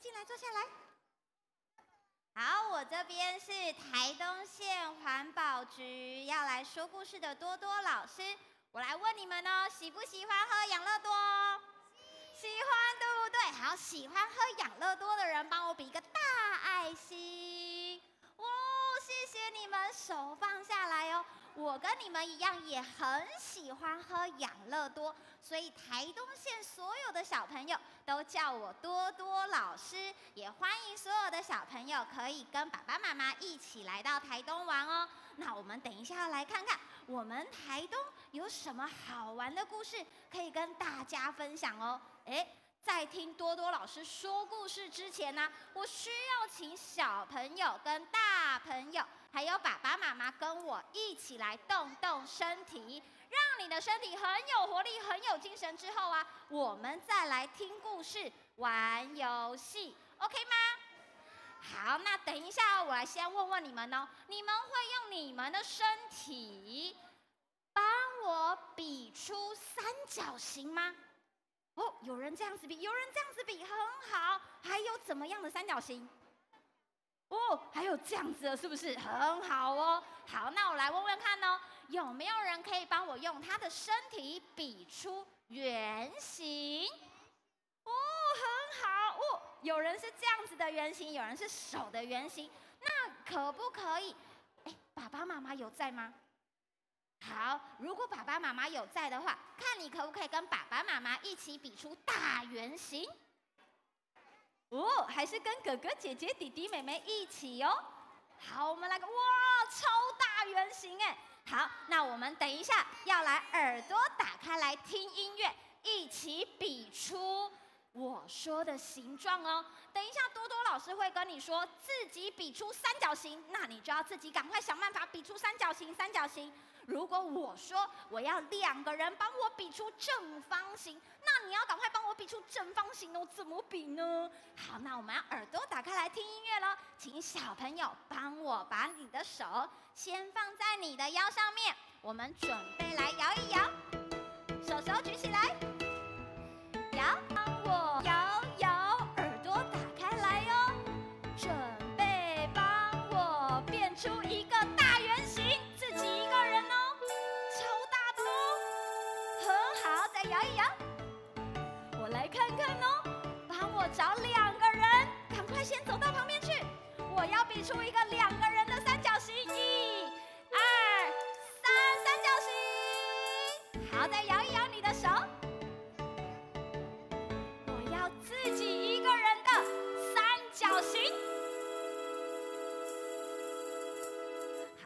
进来，坐下来。好，我这边是台东县环保局要来说故事的多多老师，我来问你们哦，喜不喜欢喝养乐多？喜欢，对不对？好，喜欢喝养乐多的人，帮我比一个大爱心。们，手放下来哦。我跟你们一样，也很喜欢喝养乐多，所以台东县所有的小朋友都叫我多多老师。也欢迎所有的小朋友可以跟爸爸妈妈一起来到台东玩哦。那我们等一下来看看，我们台东有什么好玩的故事可以跟大家分享哦。诶，在听多多老师说故事之前呢，我需要请小朋友跟大朋友。还有爸爸妈妈跟我一起来动动身体，让你的身体很有活力、很有精神。之后啊，我们再来听故事、玩游戏，OK 吗？好，那等一下我来先问问你们哦，你们会用你们的身体帮我比出三角形吗？哦，有人这样子比，有人这样子比，很好。还有怎么样的三角形？哦，还有这样子的，是不是很好哦？好，那我来问问看哦，有没有人可以帮我用他的身体比出圆形？哦，很好哦。有人是这样子的圆形，有人是手的圆形，那可不可以？哎，爸爸妈妈有在吗？好，如果爸爸妈妈有在的话，看你可不可以跟爸爸妈妈一起比出大圆形？哦，还是跟哥哥姐姐、弟弟妹妹一起哦。好，我们来个哇，超大圆形哎！好，那我们等一下要来耳朵打开来听音乐，一起比出我说的形状哦。等一下多多老师会跟你说自己比出三角形，那你就要自己赶快想办法比出三角形，三角形。如果我说我要两个人帮我比出正方形，那你要赶快帮我比出正方形哦，怎么比呢？好，那我们要耳朵打开来听音乐喽，请小朋友帮我把你的手先放在你的腰上面，我们准备来摇一摇，手手举起来，好，再摇一摇。我来看看哦，帮我找两个人，赶快先走到旁边去。我要比出一个两个人的三角形，一、二、三，三角形。好，再摇一摇你的手。我要自己一个人的三角形。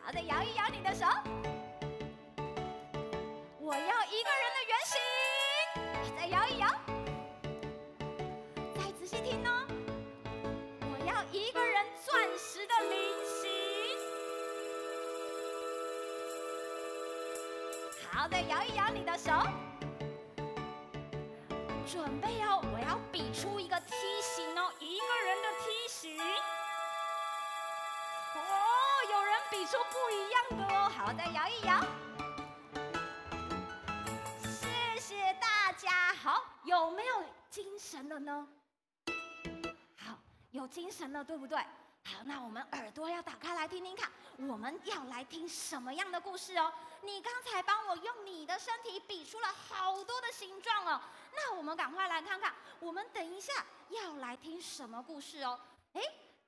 好，再摇一摇你的手。一个人钻石的菱形好，的摇一摇你的手，准备哦！我要比出一个梯形哦，一个人的梯形。哦，有人比出不一样的哦。好，的摇一摇。谢谢大家。好，有没有精神了呢？有精神了，对不对？好，那我们耳朵要打开来听听看，我们要来听什么样的故事哦？你刚才帮我用你的身体比出了好多的形状哦，那我们赶快来看看，我们等一下要来听什么故事哦？诶，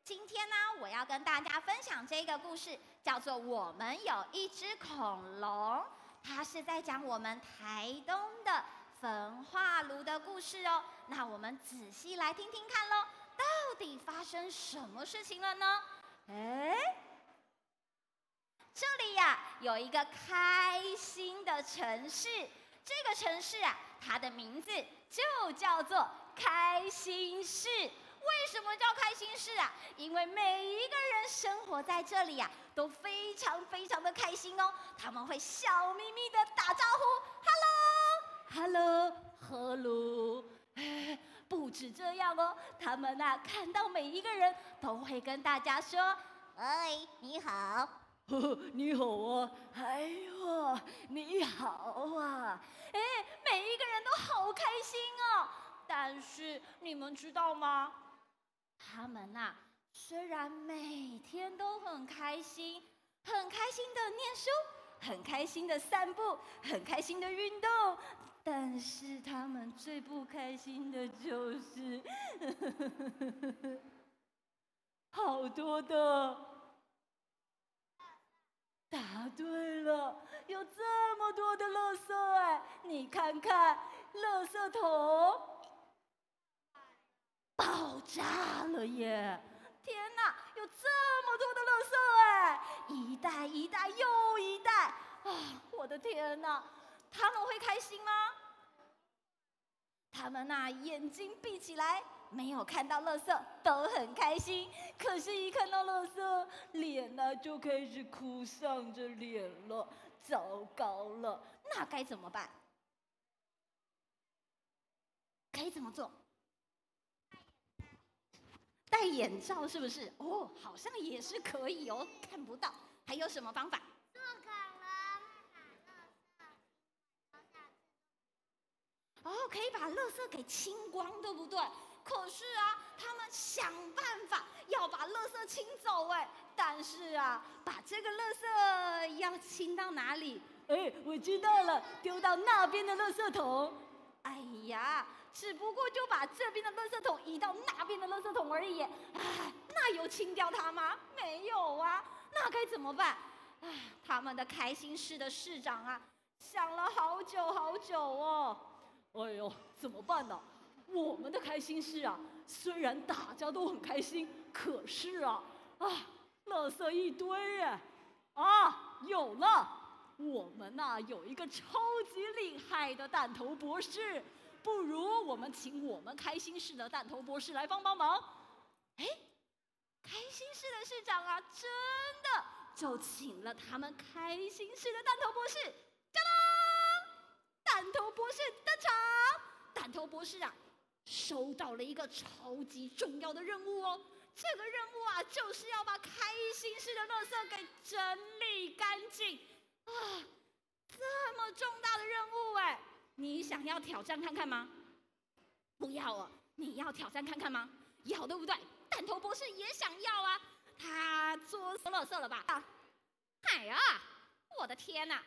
今天呢，我要跟大家分享这个故事，叫做《我们有一只恐龙》，它是在讲我们台东的焚化炉的故事哦。那我们仔细来听听看喽。到底发生什么事情了呢？哎，这里呀、啊、有一个开心的城市，这个城市啊，它的名字就叫做开心市。为什么叫开心市啊？因为每一个人生活在这里呀、啊，都非常非常的开心哦。他们会笑眯眯的打招呼，Hello，Hello，Hello。不止这样哦，他们啊看到每一个人都会跟大家说：“嗨，你好，呵呵，你好啊，哎呦，你好啊！”哎，每一个人都好开心哦。但是你们知道吗？他们呐、啊，虽然每天都很开心，很开心的念书，很开心的散步，很开心的运动，但是他们最不开心的就是，好多的。答对了，有这么多的垃圾哎！你看看，垃圾桶爆炸了耶！天哪，有这么多的垃圾哎！一袋一袋又一袋啊！我的天哪，他们会开心吗？他们那眼睛闭起来。没有看到垃圾都很开心，可是，一看到垃圾，脸呢就开始哭丧着脸了。糟糕了，那该怎么办？可以怎么做？戴眼罩是不是？哦，好像也是可以哦，看不到。还有什么方法？做可能把垃圾哦，可以把垃圾给清光，对不对？可是啊，他们想办法要把垃圾清走哎，但是啊，把这个垃圾要清到哪里？哎，我知道了，丢到那边的垃圾桶。哎呀，只不过就把这边的垃圾桶移到那边的垃圾桶而已。哎，那有清掉它吗？没有啊，那该怎么办？啊，他们的开心市的市长啊，想了好久好久哦。哎呦，怎么办呢？我们的开心市啊，虽然大家都很开心，可是啊，啊，垃圾一堆耶！啊，有了，我们呐、有一个超级厉害的弹头博士，不如我们请我们开心市的弹头博士来帮帮忙。哎，开心市的市长啊，真的就请了他们开心市的弹头博士，当当，弹头博士登场，弹头博士啊。收到了一个超级重要的任务哦！这个任务啊，就是要把开心市的垃圾给整理干净啊！这么重大的任务哎，你想要挑战看看吗？不要啊！你要挑战看看吗？要对不对？弹头博士也想要啊！他做垃圾了吧？啊哎呀，我的天哪！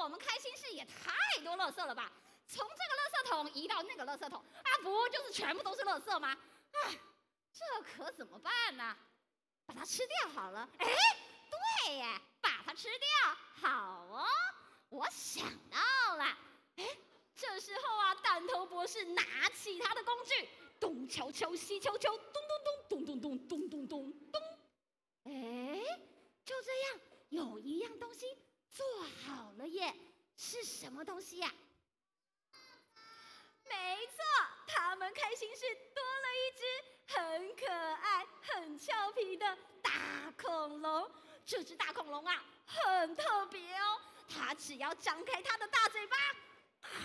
我们开心市也太多垃圾了吧！从这个垃圾桶移到那个垃圾桶啊，不就是全部都是垃圾吗？哎，这可怎么办呢？把它吃掉好了。哎，对耶，把它吃掉，好哦。我想到了。哎，这时候啊，弹头博士拿起他的工具，东敲敲，西敲敲，咚咚咚，咚咚咚，咚咚咚咚。哎，就这样，有一样东西做好了耶。是什么东西呀？没错，他们开心是多了一只很可爱、很俏皮的大恐龙。这只大恐龙啊，很特别哦。它只要张开它的大嘴巴，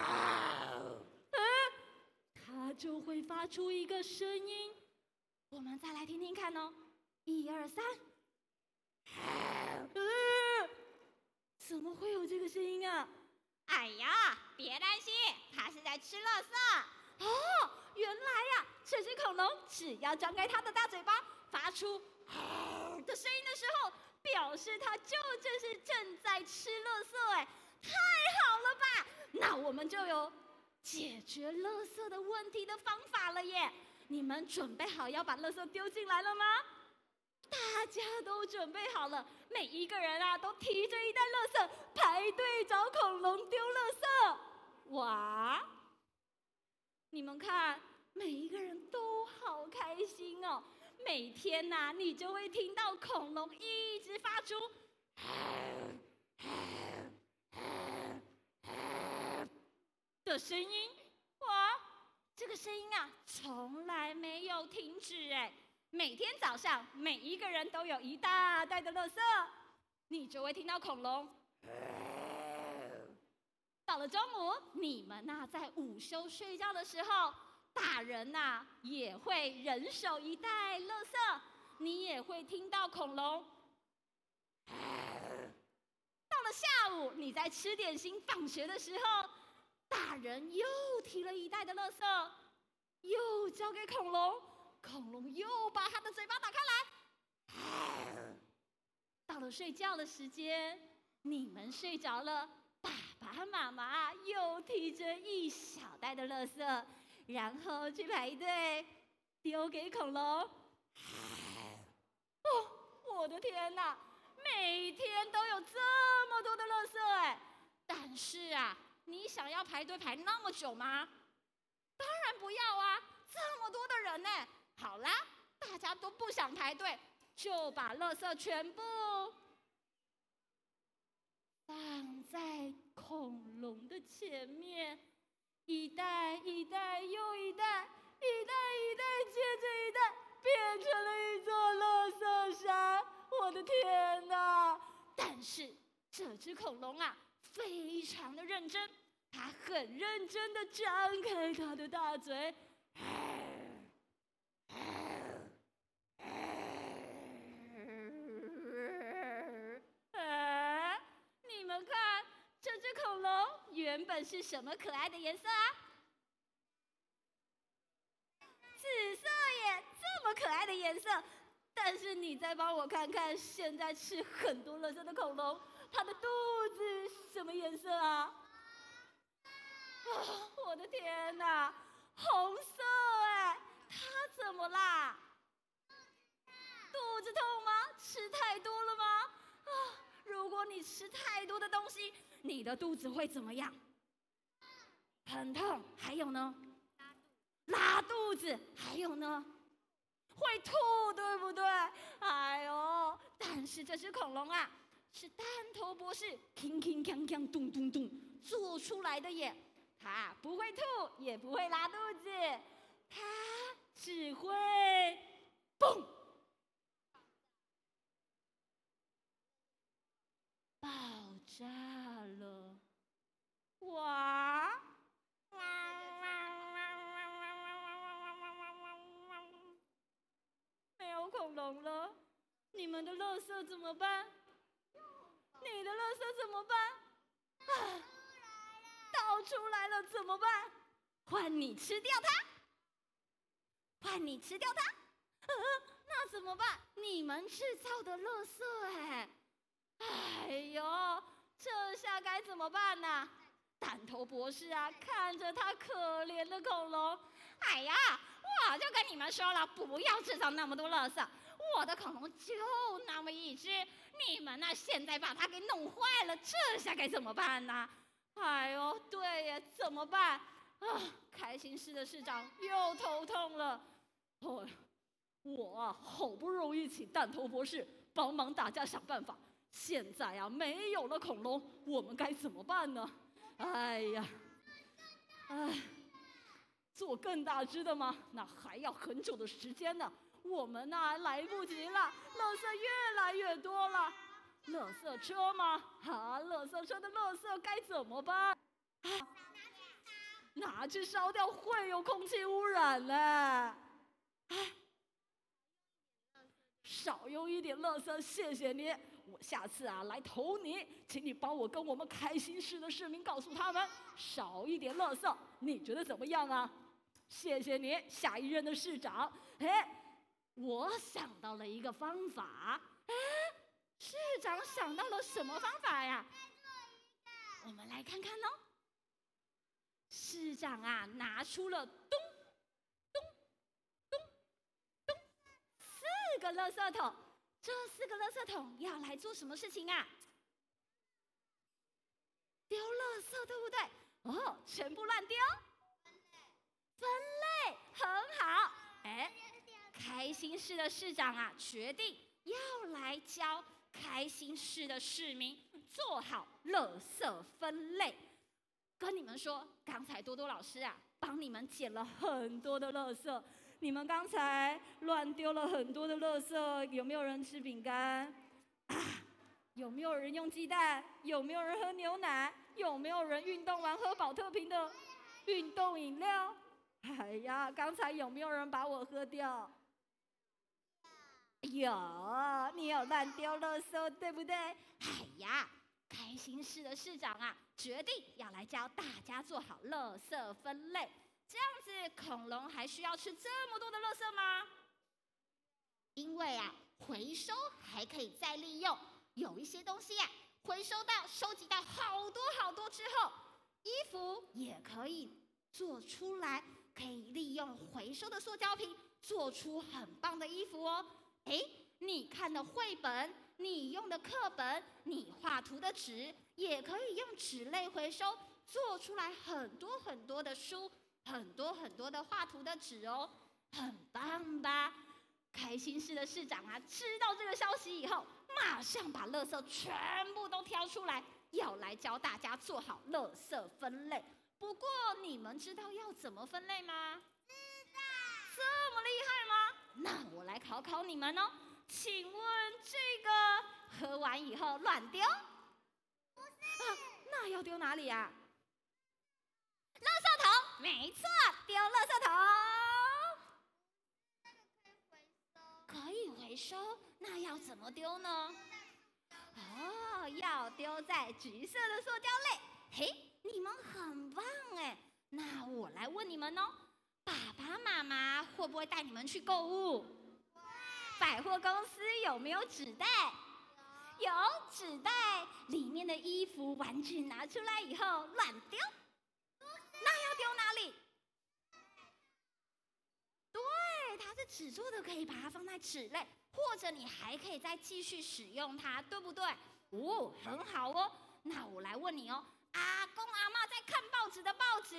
啊，它就会发出一个声音。我们再来听听看哦，一二三，好，嗯，怎么会有这个声音啊？哎呀，别担心，它是在吃垃圾。哦，原来呀，这只恐龙只要张开它的大嘴巴，发出“嗷”的声音的时候，表示它就正是正在吃垃圾。哎，太好了吧？那我们就有解决垃圾的问题的方法了耶！你们准备好要把垃圾丢进来了吗？大家都准备好了，每一个人啊都提着一袋垃圾排队找恐龙丢垃圾。哇！你们看，每一个人都好开心哦。每天呐、啊，你就会听到恐龙一直发出的声音。哇，这个声音啊，从来没有停止哎。每天早上，每一个人都有一大袋的垃圾，你就会听到恐龙。到了中午，你们呐在午休睡觉的时候，大人呐也会人手一袋垃圾，你也会听到恐龙。到了下午，你在吃点心、放学的时候，大人又提了一袋的垃圾，又交给恐龙。恐龙又把它的嘴巴打开来。到了睡觉的时间，你们睡着了，爸爸妈妈又提着一小袋的垃圾，然后去排队丢给恐龙。哦，我的天哪！每天都有这么多的垃圾哎，但是啊，你想要排队排那么久吗？当然不要啊！这么多的人呢，好啦，大家都不想排队，就把垃圾全部放在恐龙的前面，一袋一袋又一袋，一袋一袋接着一袋，变成了一座垃圾山。我的天哪！但是这只恐龙啊，非常的认真，它很认真的张开它的大嘴。哎，你们看，这只恐龙原本是什么可爱的颜色啊？紫色耶，这么可爱的颜色。但是你再帮我看看，现在吃很多垃圾的恐龙，它的肚子什么颜色啊？啊，我的天哪，红色哎，它怎么啦？肚子痛吗？吃太多了吗？啊，如果你吃太多的东西，你的肚子会怎么样？很痛。还有呢？拉肚子。还有呢？会吐，对不对？哎呦！但是这只恐龙啊，是弹头博士铿铿锵锵咚咚咚做出来的耶。它不会吐，也不会拉肚子，它只会嘣爆炸了！哇！没有恐龙了，你们的垃圾怎么办？你的垃圾怎么办？啊，倒出来了怎么办？换你吃掉它，换你吃掉它。那怎么办？你们制造的垃圾，哎，哎呦，这下该怎么办呢？弹头博士啊，看着他可怜的恐龙，哎呀！我就跟你们说了，不要制造那么多垃圾。我的恐龙就那么一只，你们呢？现在把它给弄坏了，这下该怎么办呢？哎呦，对呀，怎么办？啊，开心市的市长又头痛了。哦，我啊，好不容易请弹头博士帮忙大家想办法，现在啊，没有了恐龙，我们该怎么办呢？哎呀，哎。做更大只的吗？那还要很久的时间呢。我们呢，来不及了，垃圾越来越多了。垃圾车吗？啊，垃圾车的垃圾该怎么办？啊，拿去烧掉会有空气污染呢。啊，少用一点垃圾，谢谢你。我下次啊来投你，请你帮我跟我们开心市的市民告诉他们，少一点垃圾。你觉得怎么样啊？谢谢你，下一任的市长。哎，我想到了一个方法。哎，市长想到了什么方法呀？我们来看看哦。市长啊，拿出了咚咚咚咚四个垃圾桶。这四个垃圾桶要来做什么事情啊？丢垃圾，对不对？哦，全部乱丢。分类很好，哎，开心市的市长啊，决定要来教开心市的市民做好垃圾分类。跟你们说，刚才多多老师啊，帮你们捡了很多的垃圾。你们刚才乱丢了很多的垃圾，有没有人吃饼干？啊，有没有人用鸡蛋？有没有人喝牛奶？有没有人运动完喝宝特瓶的运动饮料？哎呀，刚才有没有人把我喝掉？有，你有乱丢垃圾，对不对？哎呀，开心市的市长啊，决定要来教大家做好垃圾分类。这样子恐龙还需要吃这么多的垃圾吗？因为啊，回收还可以再利用，有一些东西呀、啊，回收到、收集到好多好多之后，衣服也可以做出来，可以利用回收的塑胶瓶做出很棒的衣服哦。哎，你看的绘本，你用的课本，你画图的纸，也可以用纸类回收做出来很多很多的书，很多很多的画图的纸哦，很棒吧？开心市的市长啊，知道这个消息以后，马上把垃圾全部都挑出来，要来教大家做好垃圾分类。不过，你们知道要怎么分类吗？知道。这么厉害吗？那我来考考你们哦。请问这个喝完以后乱丢？不是。啊，那要丢哪里呀？没错，丢垃圾桶。可以回收，那要怎么丢呢？哦，要丢在橘色的塑胶类。嘿，你们很棒哎！那我来问你们哦，爸爸妈妈会不会带你们去购物？百货公司有没有纸袋？有纸袋，里面的衣服、玩具拿出来以后乱丢。丢哪里？对它是纸做的，可以把它放在纸类，或者你还可以再继续使用它，对不对？哦，很好哦。那我来问你哦，阿公阿妈在看报纸的报纸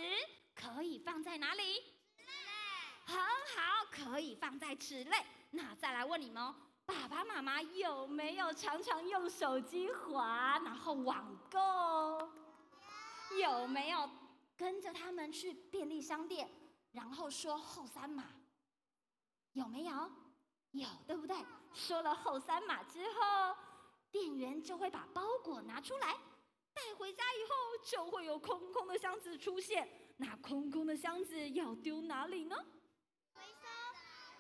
可以放在哪里？纸类。很好，可以放在纸类。那再来问你们哦，爸爸妈妈有没有常常用手机滑，然后网购？有没有跟着他们去便利商店，然后说后三码？有没有？有，对不对？说了后三码之后，店员就会把包裹拿出来，带回家以后就会有空空的箱子出现。那空空的箱子要丢哪里呢？回收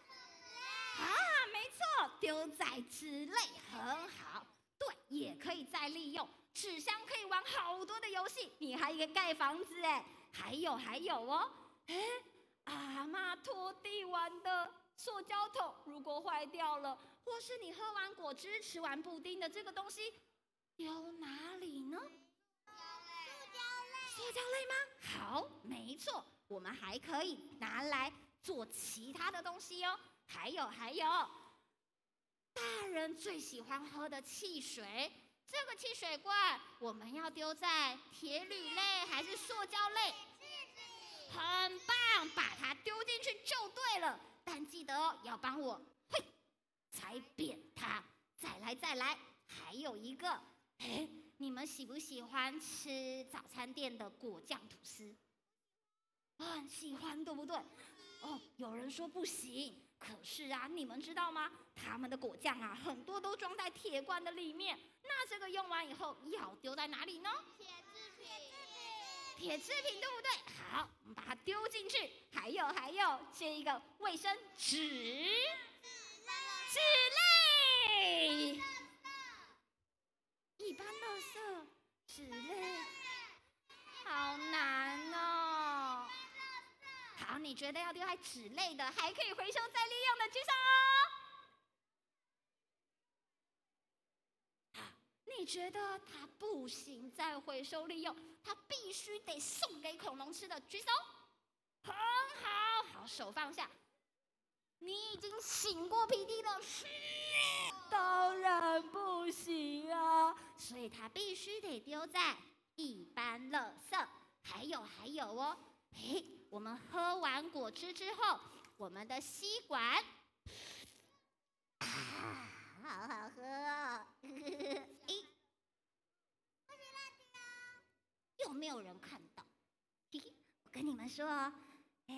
纸类。啊，没错，丢在纸类很好。对，也可以再利用。纸箱可以玩好多的游戏，你还可以盖房子哎。还有还有哦，哎，阿妈拖地玩的。塑胶桶如果坏掉了，或是你喝完果汁、吃完布丁的这个东西，丢哪里呢？塑胶类。塑胶类吗？好，没错，我们还可以拿来做其他的东西哦。还有还有，大人最喜欢喝的汽水，这个汽水罐我们要丢在铁铝类还是塑胶类？很棒，把它丢进去就对了。但记得哦，要帮我嘿踩扁它。再来再来，还有一个，哎，你们喜不喜欢吃早餐店的果酱吐司？很喜欢，对不对？哦，有人说不行，可是啊，你们知道吗？他们的果酱啊，很多都装在铁罐的里面。那这个用完以后要丢在哪里呢？铁制品。铁制品对不对？好，我们把它丢进去。还有还有，这一个卫生纸，纸类，一般垃圾，纸类，好难哦。好，你觉得要丢在纸类的，还可以回收再利用的，举手。你觉得它不行，再回收利用，它必须得送给恐龙吃的，举手。很好，好，手放下。你已经醒过 P.D. 了，当然不行啊，所以它必须得丢在一般垃圾。还有还有哦，嘿，我们喝完果汁之后，我们的吸管，啊，好好喝哦。咦，有没有人看到？我跟你们说。哎，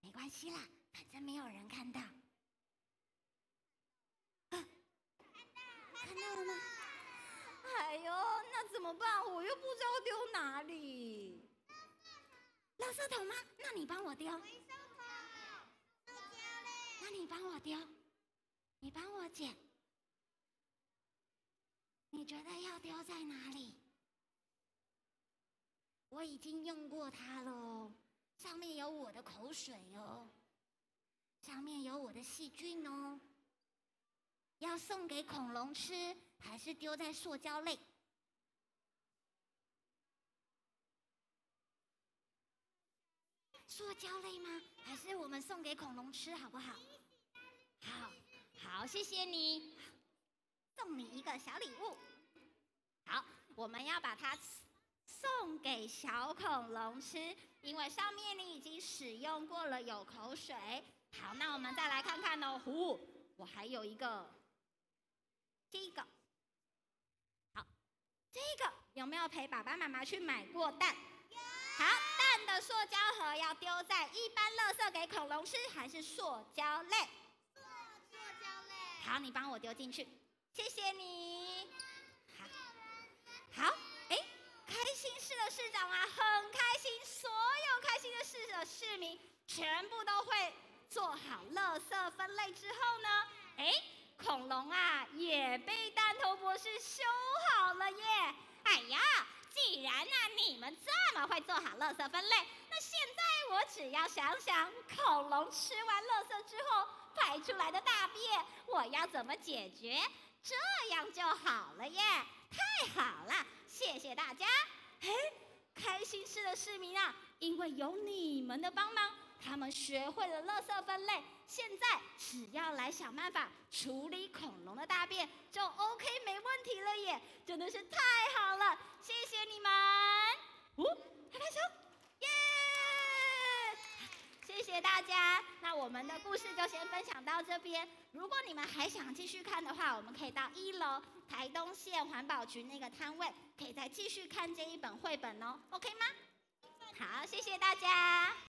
没关系啦，反正没有人看到。啊，看到了吗？哎呦，那怎么办？我又不知道丢哪里。垃圾桶吗？那你帮我丢。回收桶。那你帮我丢。你帮我捡。你觉得要丢在哪里？我已经用过它喽。在上面有我的口水哦，上面有我的细菌哦。要送给恐龙吃，还是丢在塑胶类？塑胶类吗？还是我们送给恐龙吃好不好？好，好，谢谢你，送你一个小礼物。好，我们要把它送给小恐龙吃，因为上面你已经使用过了，有口水。好，那我们再来看看哦。呼，我还有一个。第一个，好，这个有没有陪爸爸妈妈去买过蛋？有。好，蛋的塑胶盒要丢在一般垃圾给恐龙吃，还是塑胶类？塑塑胶类。好，你帮我丢进去，谢谢你。好，好，哎，开心市的市长啊，很开心，所有开心的市的市民全部都会做好垃圾分类之后呢，哎。恐龙啊，也被蛋头博士修好了耶！哎呀，既然啊你们这么会做好垃圾分类，那现在我只要想想恐龙吃完垃圾之后排出来的大便，我要怎么解决，这样就好了耶！太好了，谢谢大家。嘿，开心市的市民啊，因为有你们的帮忙。他们学会了垃圾分类，现在只要来想办法处理恐龙的大便，就 OK 没问题了耶！真的是太好了，谢谢你们！哦，拍拍手，耶！谢谢大家。那我们的故事就先分享到这边。如果你们还想继续看的话，我们可以到一楼台东县环保局那个摊位，可以再继续看这一本绘本哦。OK 吗？好，谢谢大家。